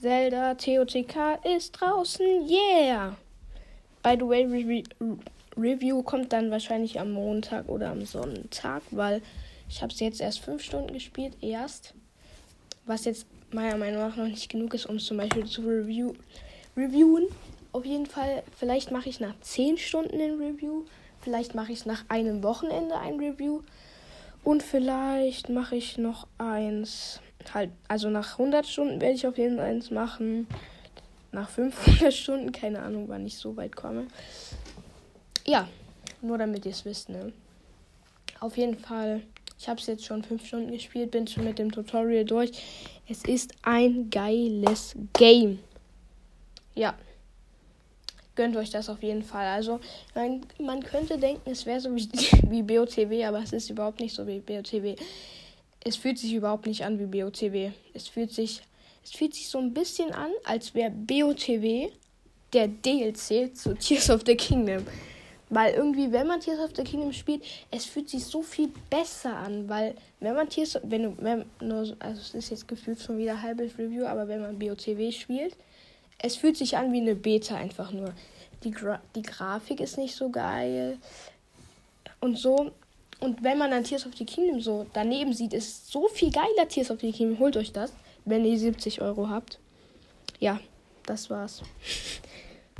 Zelda TOTK ist draußen. Yeah! By the way, Re Review kommt dann wahrscheinlich am Montag oder am Sonntag, weil ich habe es jetzt erst fünf Stunden gespielt, erst. Was jetzt meiner Meinung nach noch nicht genug ist, um es zum Beispiel zu review reviewen. Auf jeden Fall, vielleicht mache ich nach zehn Stunden ein Review. Vielleicht mache ich nach einem Wochenende ein Review. Und vielleicht mache ich noch eins. Halt, also nach 100 Stunden werde ich auf jeden Fall eins machen. Nach 500 Stunden, keine Ahnung, wann ich so weit komme. Ja, nur damit ihr es wisst, ne? Auf jeden Fall, ich habe es jetzt schon 5 Stunden gespielt, bin schon mit dem Tutorial durch. Es ist ein geiles Game. Ja gönnt euch das auf jeden Fall. Also, man, man könnte denken, es wäre so wie, wie BOTW, aber es ist überhaupt nicht so wie BOTW. Es fühlt sich überhaupt nicht an wie BOTW. Es fühlt sich, es fühlt sich so ein bisschen an, als wäre BOTW der DLC zu Tears of the Kingdom. Weil irgendwie, wenn man Tears of the Kingdom spielt, es fühlt sich so viel besser an. Weil, wenn man Tears, wenn du, wenn, also es ist jetzt gefühlt schon wieder halbes Review, aber wenn man BOTW spielt, es fühlt sich an wie eine Beta einfach nur. Die, Gra die Grafik ist nicht so geil. Und so. Und wenn man dann Tears of the Kingdom so daneben sieht, ist so viel geiler Tears of the Kingdom. Holt euch das, wenn ihr 70 Euro habt. Ja, das war's.